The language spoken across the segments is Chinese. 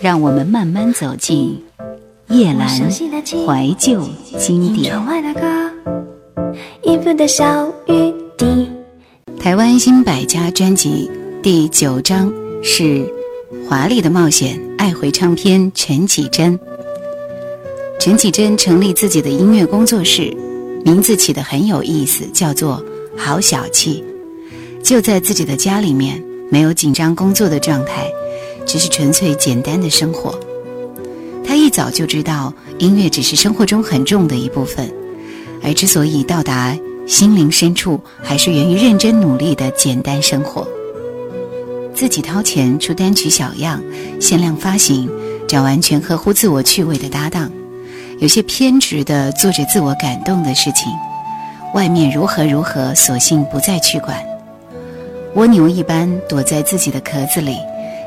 让我们慢慢走进叶阑怀旧经典。台湾新百家专辑第九章是《华丽的冒险》，爱回唱片陈绮贞。陈绮贞成立自己的音乐工作室，名字起得很有意思，叫做“好小气”。就在自己的家里面，没有紧张工作的状态。只是纯粹简单的生活。他一早就知道音乐只是生活中很重的一部分，而之所以到达心灵深处，还是源于认真努力的简单生活。自己掏钱出单曲小样，限量发行，找完全合乎自我趣味的搭档，有些偏执的做着自我感动的事情。外面如何如何，索性不再去管。蜗牛一般躲在自己的壳子里。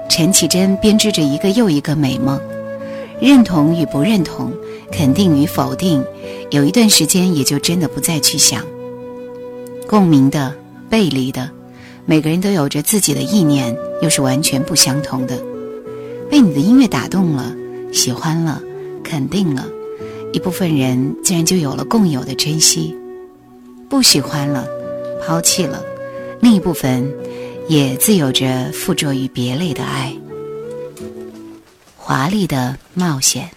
陈绮贞编织着一个又一个美梦，认同与不认同，肯定与否定，有一段时间也就真的不再去想。共鸣的、背离的，每个人都有着自己的意念，又是完全不相同的。被你的音乐打动了，喜欢了，肯定了，一部分人自然就有了共有的珍惜；不喜欢了，抛弃了，另一部分。也自有着附着于别类的爱，华丽的冒险。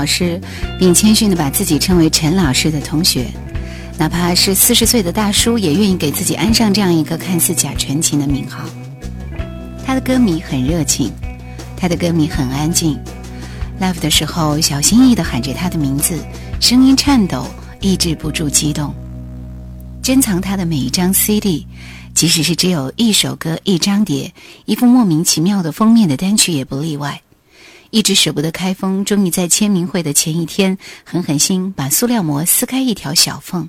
老师，并谦逊的把自己称为陈老师的同学，哪怕是四十岁的大叔，也愿意给自己安上这样一个看似假纯情的名号。他的歌迷很热情，他的歌迷很安静。live 的时候，小心翼翼地喊着他的名字，声音颤抖，抑制不住激动。珍藏他的每一张 CD，即使是只有一首歌、一张碟、一副莫名其妙的封面的单曲也不例外。一直舍不得开封，终于在签名会的前一天，狠狠心把塑料膜撕开一条小缝。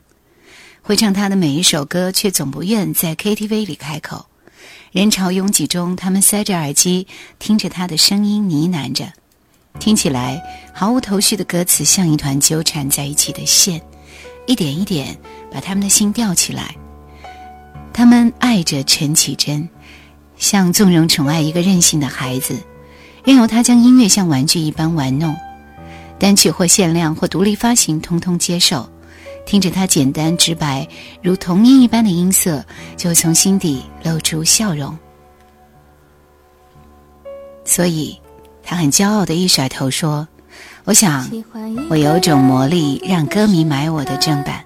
会唱他的每一首歌，却总不愿在 KTV 里开口。人潮拥挤中，他们塞着耳机，听着他的声音呢喃着。听起来毫无头绪的歌词，像一团纠缠在一起的线，一点一点把他们的心吊起来。他们爱着陈绮贞，像纵容宠爱一个任性的孩子，任由他将音乐像玩具一般玩弄，单曲或限量或独立发行，通通接受。听着他简单直白如童音一般的音色，就从心底露出笑容。所以。他很骄傲的一甩头说：“我想，我有种魔力，让歌迷买我的正版。”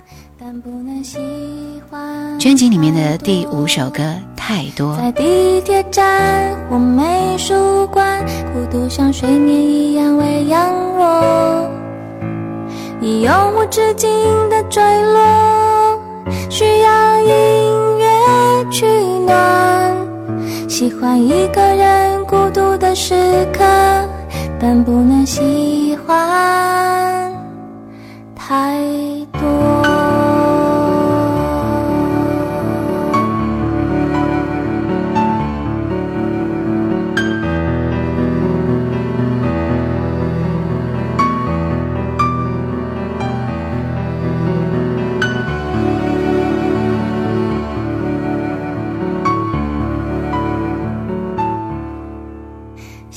专辑里面的第五首歌太多。在地铁站或美术馆，孤独像水面一样喂养我，你永无止境的坠落，需要音乐取暖。喜欢一个人孤独的时刻，但不能喜欢太多。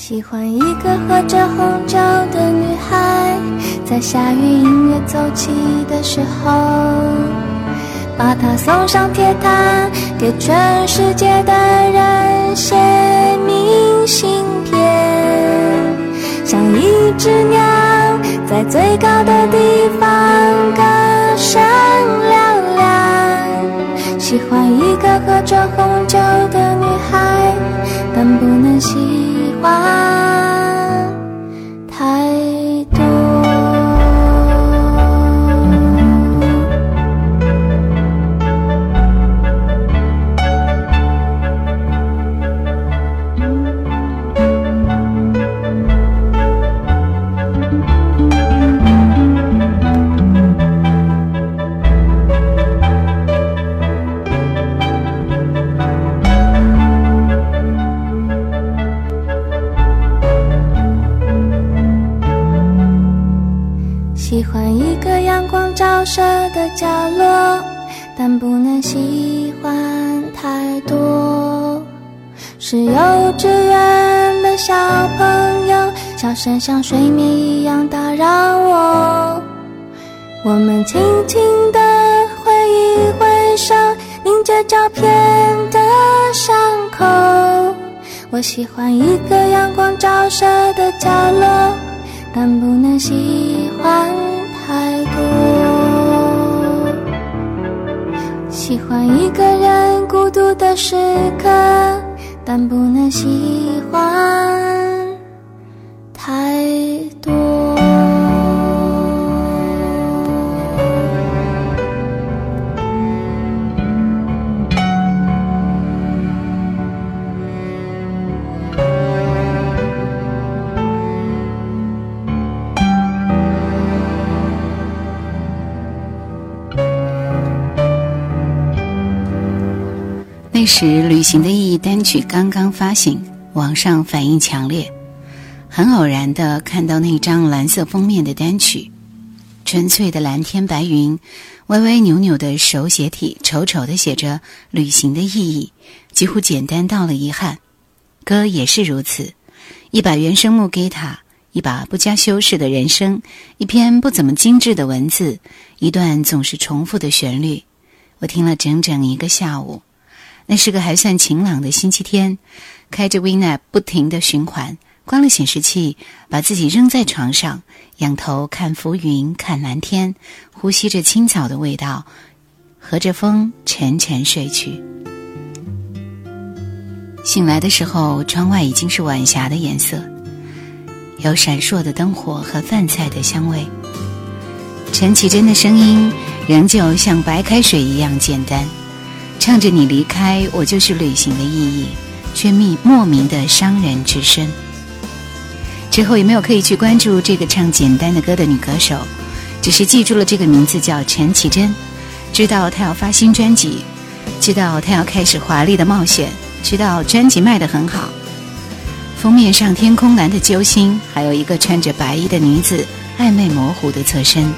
喜欢一个喝着红酒的女孩，在下雨音乐奏起的时候，把她送上铁塔，给全世界的人写明信片，像一只鸟在最高的地方歌声嘹亮。喜欢一个喝着红酒的啊幼稚园的小朋友，笑声像睡眠一样打扰我。我们轻轻地挥一挥手，凝着照片的伤口。我喜欢一个阳光照射的角落，但不能喜欢太多。喜欢一个人孤独的时刻，但不能喜欢太多。时，《旅行的意义》单曲刚刚发行，网上反应强烈。很偶然的看到那张蓝色封面的单曲，纯粹的蓝天白云，歪歪扭扭的手写体，丑丑的写着“旅行的意义”，几乎简单到了遗憾。歌也是如此，一把原声木吉他，一把不加修饰的人生，一篇不怎么精致的文字，一段总是重复的旋律，我听了整整一个下午。那是个还算晴朗的星期天，开着 Vina 不停的循环，关了显示器，把自己扔在床上，仰头看浮云，看蓝天，呼吸着青草的味道，和着风沉沉睡去。醒来的时候，窗外已经是晚霞的颜色，有闪烁的灯火和饭菜的香味。陈绮贞的声音仍旧像白开水一样简单，唱着“你离开我就是旅行的意义”，却密莫名的伤人至深。之后也没有刻意去关注这个唱简单的歌的女歌手，只是记住了这个名字叫陈绮贞，知道她要发新专辑，知道她要开始华丽的冒险。知道专辑卖得很好，封面上天空蓝的揪心，还有一个穿着白衣的女子暧昧模糊的侧身，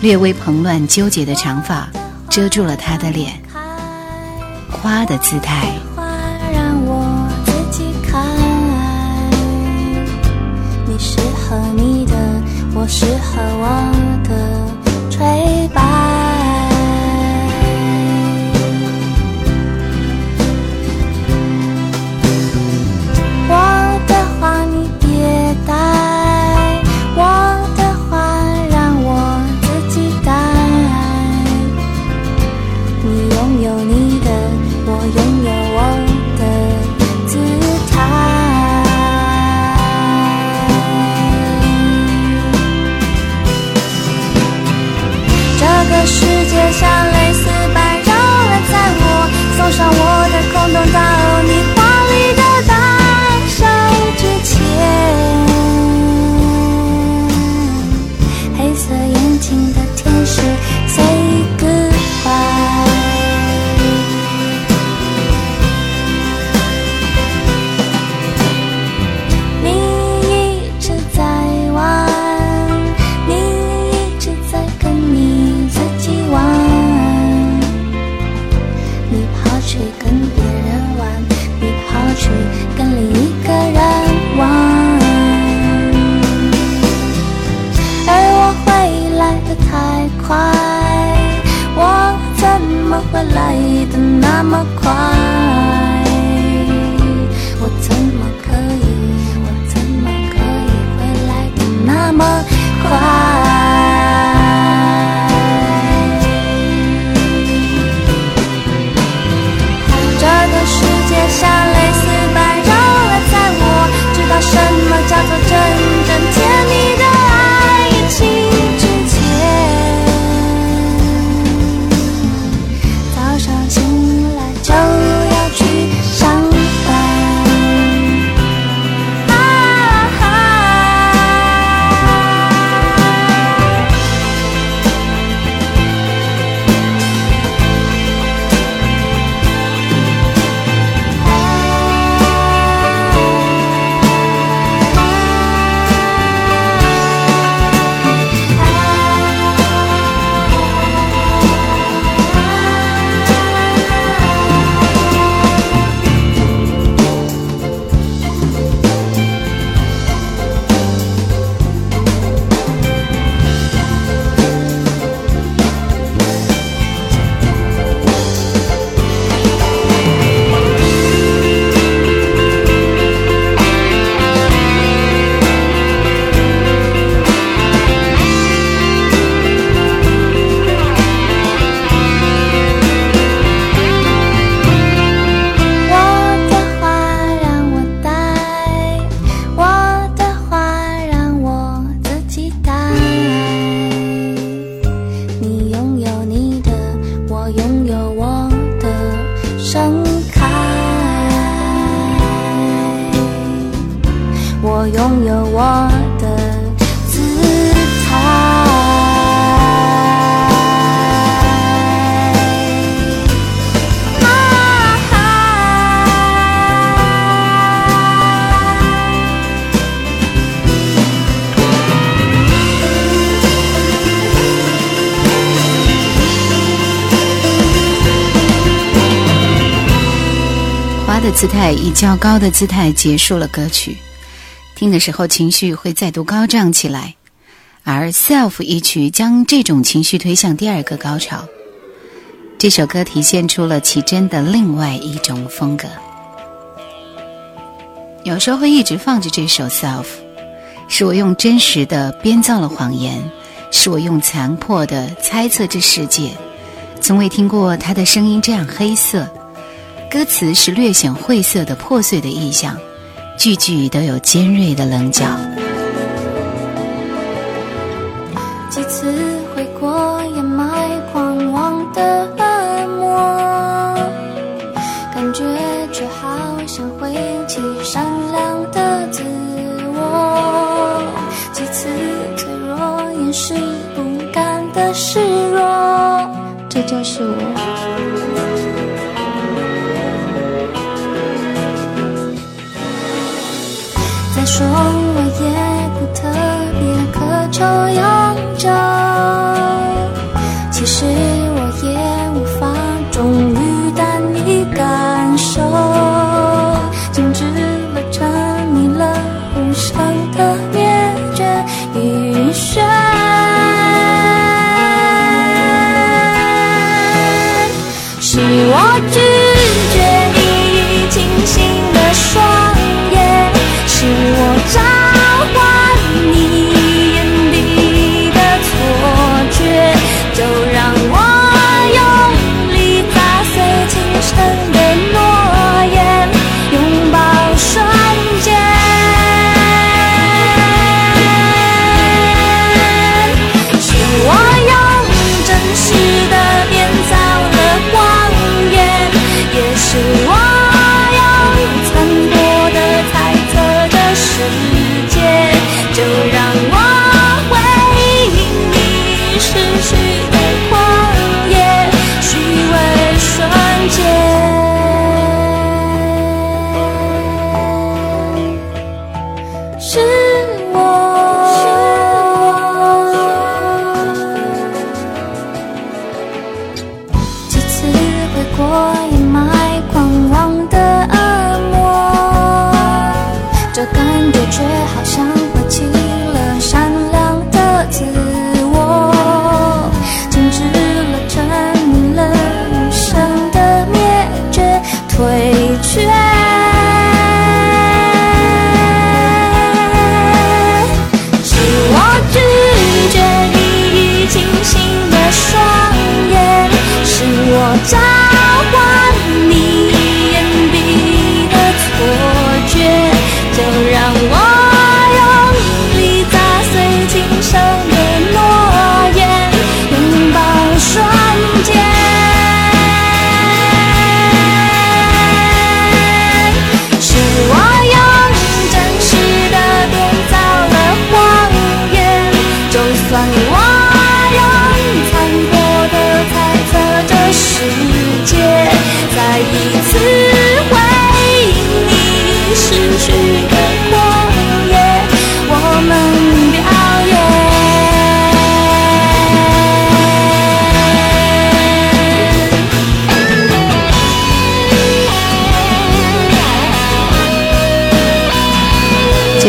略微蓬乱纠结的长发遮住了她的脸，花的姿态。让我自己开，你适合你的，我适合我的吹吧有我的盛开我拥有我的。姿态以较高的姿态结束了歌曲，听的时候情绪会再度高涨起来，而 Self 一曲将这种情绪推向第二个高潮。这首歌体现出了奇珍的另外一种风格。有时候会一直放着这首 Self，是我用真实的编造了谎言，是我用残破的猜测这世界。从未听过他的声音这样黑色，歌词是略显晦涩的破碎的意象，句句都有尖锐的棱角。几次回过掩埋狂妄的恶魔，感觉却好像挥起善良的自我。几次脆弱掩饰不甘的示弱，这就是我。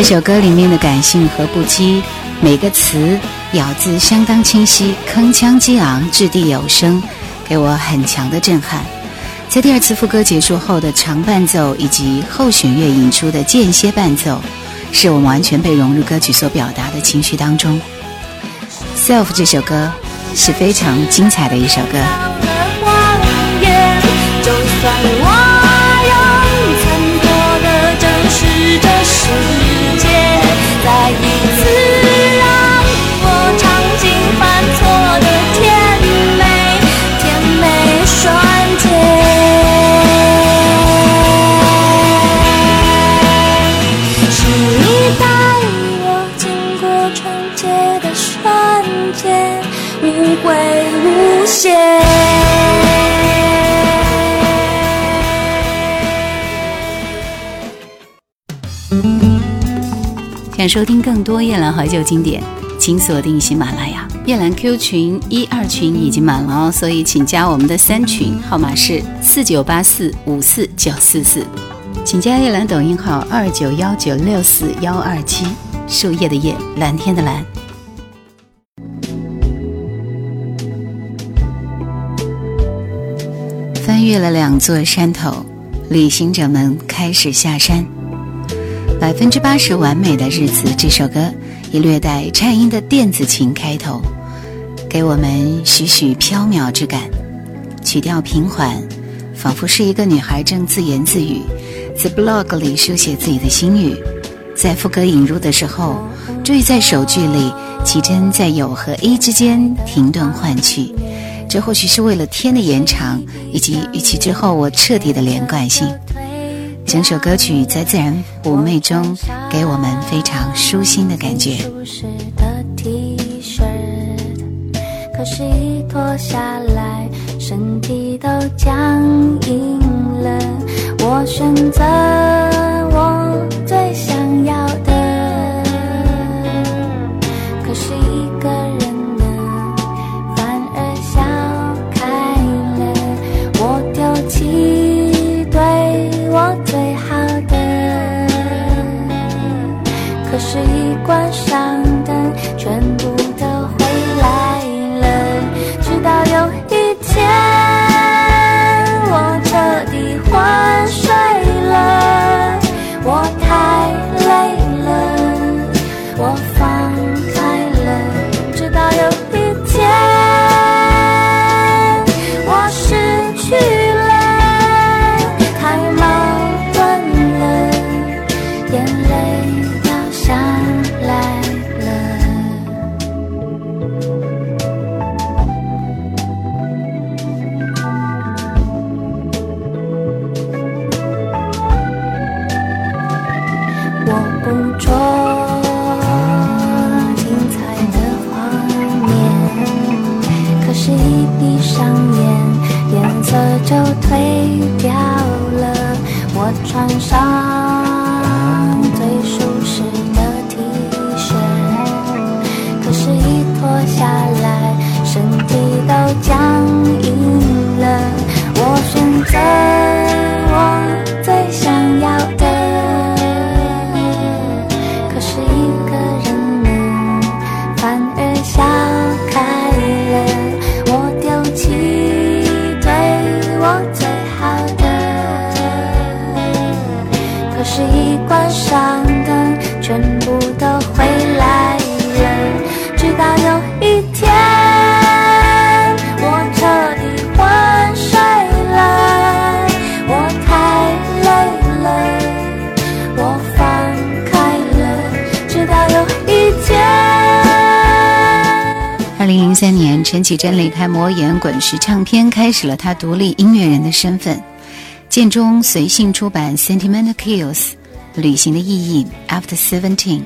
首歌里面的感性和不羁，每个词咬字相当清晰，铿锵激昂，掷地有声，给我很强的震撼。在第二次副歌结束后的长伴奏以及后弦乐引出的间歇伴奏，是我们完全被融入歌曲所表达的情绪当中。Self 这首歌是非常精彩的一首歌。就算我用残破的真实这世界，再收听更多夜兰怀旧经典，请锁定喜马拉雅。夜兰 Q 群一二群已经满了哦，所以请加我们的三群，号码是四九八四五四九四四。请加叶兰抖音号二九幺九六四幺二七，树叶的叶，蓝天的蓝。翻越了两座山头，旅行者们开始下山。百分之八十完美的日子，这首歌以略带颤音的电子琴开头，给我们许许飘渺之感。曲调平缓，仿佛是一个女孩正自言自语，在 blog 里书写自己的心语。在副歌引入的时候，注意在首句里，奇珍在有和 A 之间停顿换气。这或许是为了天的延长，以及与其之后我彻底的连贯性。整首歌曲在自然妩媚中，给我们非常舒心的感觉。可是，一脱下来，身体都僵硬了。我选择我最想要的。可是一个人启真离开魔岩滚石唱片，开始了他独立音乐人的身份。建中随性出版《Sentimental Kills》，旅行的意义。After Seventeen，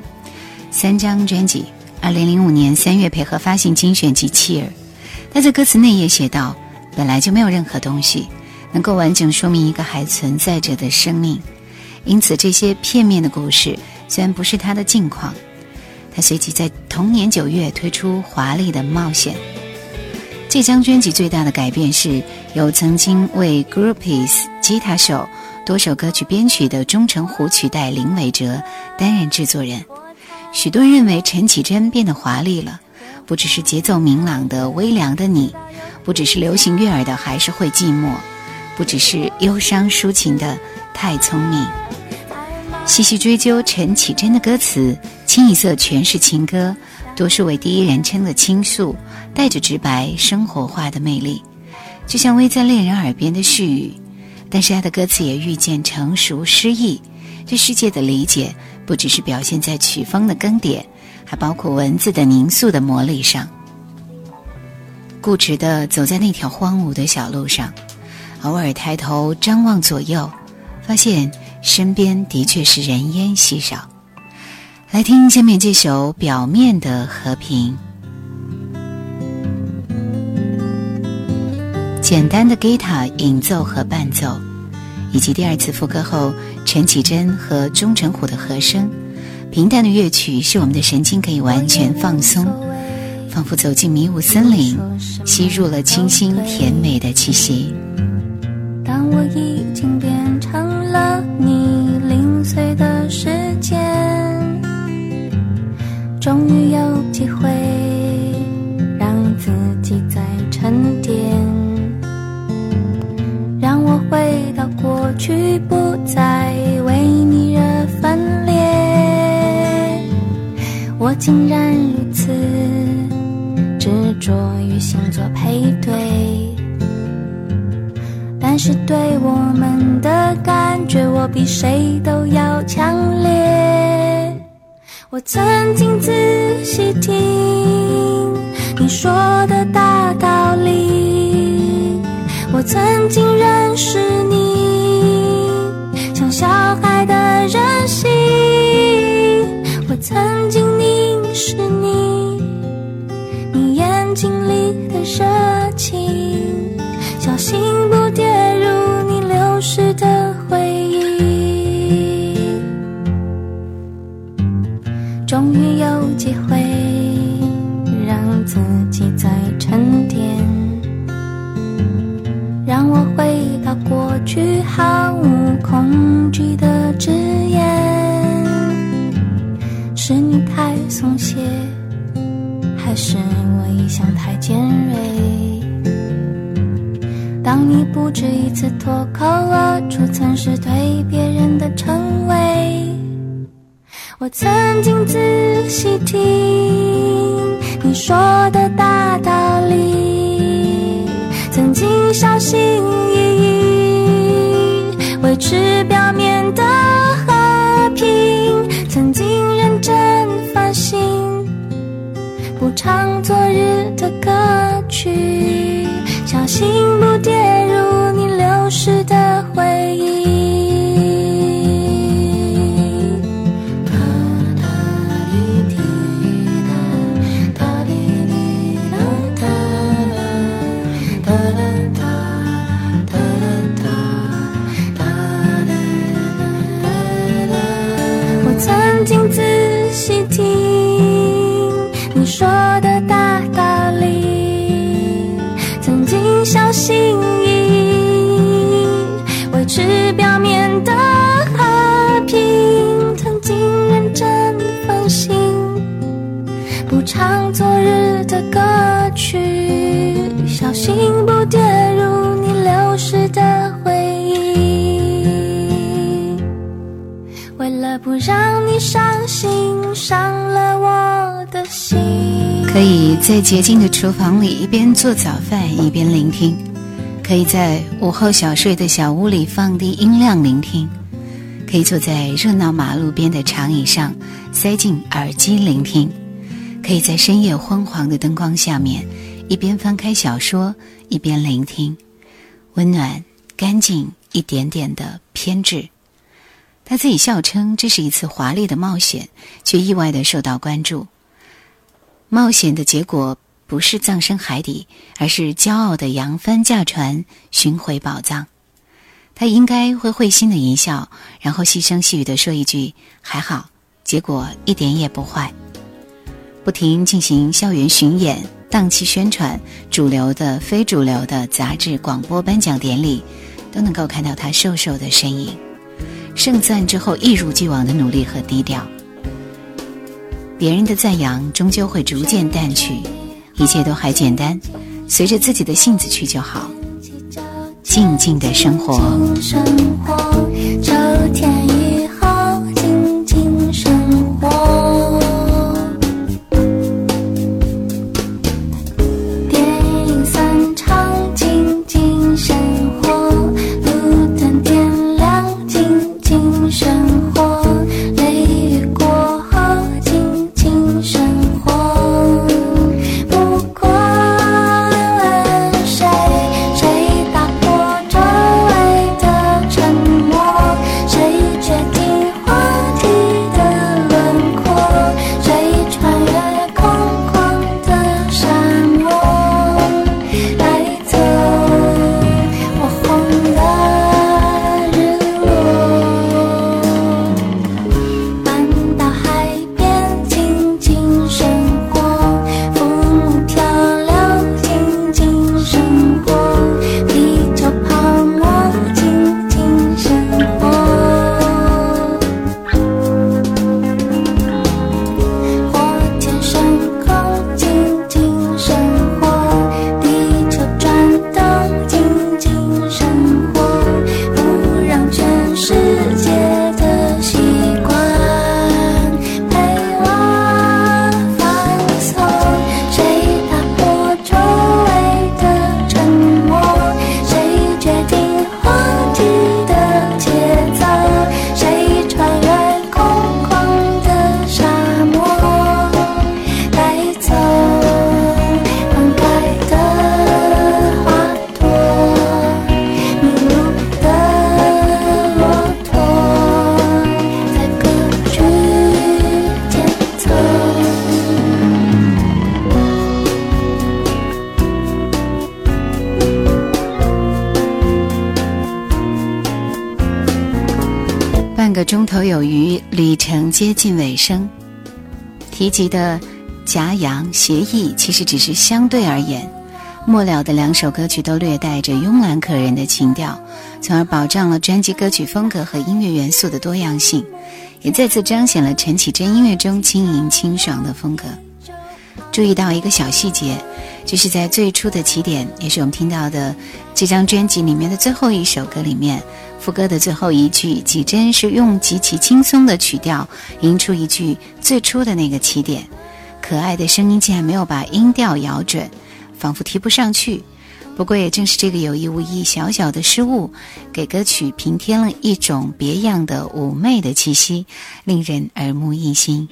三张专辑。二零零五年三月，配合发行精选集《契尔》。他在歌词内页写道：“本来就没有任何东西能够完整说明一个还存在着的生命，因此这些片面的故事虽然不是他的境况。”他随即在同年九月推出《华丽的冒险》。这张专辑最大的改变是由曾经为 Groupies 吉他手多首歌曲编曲的钟成湖曲带林伟哲担任制作人。许多人认为陈绮贞变得华丽了，不只是节奏明朗的微凉的你，不只是流行悦耳的还是会寂寞，不只是忧伤抒情的太聪明。细细追究陈绮贞的歌词，清一色全是情歌，多数为第一人称的倾诉，带着直白生活化的魅力，就像微在恋人耳边的絮语。但是他的歌词也愈渐成熟诗意，对世界的理解不只是表现在曲风的更迭，还包括文字的凝塑的魔力上。固执地走在那条荒芜的小路上，偶尔抬头张望左右，发现。身边的确是人烟稀少。来听下面这首《表面的和平》，简单的吉他演奏和伴奏，以及第二次副歌后陈绮贞和钟成虎的和声，平淡的乐曲使我们的神经可以完全放松，仿佛走进迷雾森林，吸入了清新甜美的气息。当我已经变成了你零。碎的时间，终于有机会让自己再沉淀，让我回到过去，不再为你而分裂。我竟然如此执着于星座配对。但是对我们的感觉，我比谁都要强烈。我曾经仔细听你说的大道理，我曾经认识你，像小孩的任性。我曾经凝视你，你眼睛里的热情，小心不跌入你流失的机会让自己再沉淀，让我回到过去毫无恐惧的直言。是你太松懈，还是我一向太尖锐？当你不止一次脱口而出曾是对别人的称谓，我曾经仔细听你说的大道理，曾经小心翼翼维持表面的和平，曾经认真反省，不唱昨日的歌曲，小心为了不让你伤心，伤了我的心。可以在洁净的厨房里一边做早饭一边聆听，可以在午后小睡的小屋里放低音量聆听，可以坐在热闹马路边的长椅上塞进耳机聆听，可以在深夜昏黄的灯光下面一边翻开小说一边聆听，温暖、干净、一点点的偏执。他自己笑称这是一次华丽的冒险，却意外的受到关注。冒险的结果不是葬身海底，而是骄傲的扬帆驾船寻回宝藏。他应该会会心的一笑，然后细声细语的说一句“还好”，结果一点也不坏。不停进行校园巡演、档期宣传、主流的、非主流的杂志、广播颁奖典礼，都能够看到他瘦瘦的身影。盛赞之后，一如既往的努力和低调。别人的赞扬终究会逐渐淡去，一切都还简单，随着自己的性子去就好，静静的生活。秋天提及的夹阳协议，其实只是相对而言。末了的两首歌曲都略带着慵懒可人的情调，从而保障了专辑歌曲风格和音乐元素的多样性，也再次彰显了陈绮贞音乐中轻盈清爽的风格。注意到一个小细节，就是在最初的起点，也是我们听到的这张专辑里面的最后一首歌里面，副歌的最后一句，绮贞是用极其轻松的曲调吟出一句最初的那个起点，可爱的声音竟然没有把音调咬准。仿佛提不上去，不过也正是这个有意无意小小的失误，给歌曲平添了一种别样的妩媚的气息，令人耳目一新。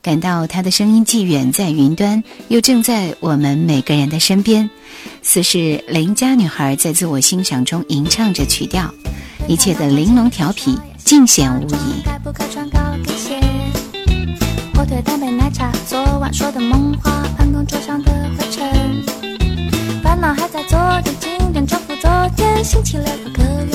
感到他的声音既远在云端，又正在我们每个人的身边，似是邻家女孩在自我欣赏中吟唱着曲调，一切的玲珑调皮尽显无疑。火腿蛋白奶茶，昨晚说的梦话，办公桌上的灰尘，烦恼还在昨天，今天重复昨天，星期六不可以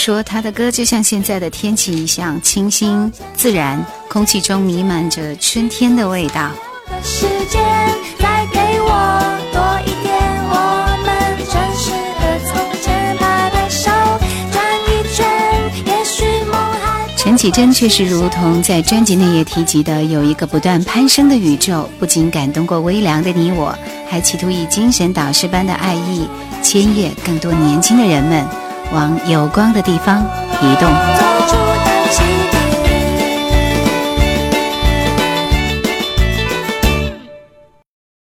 说他的歌就像现在的天气一样清新自然，空气中弥漫着春天的味道。陈绮贞却是如同在专辑内页提及的，有一个不断攀升的宇宙，不仅感动过微凉的你我，还企图以精神导师般的爱意，牵越更多年轻的人们。往有光的地方移动。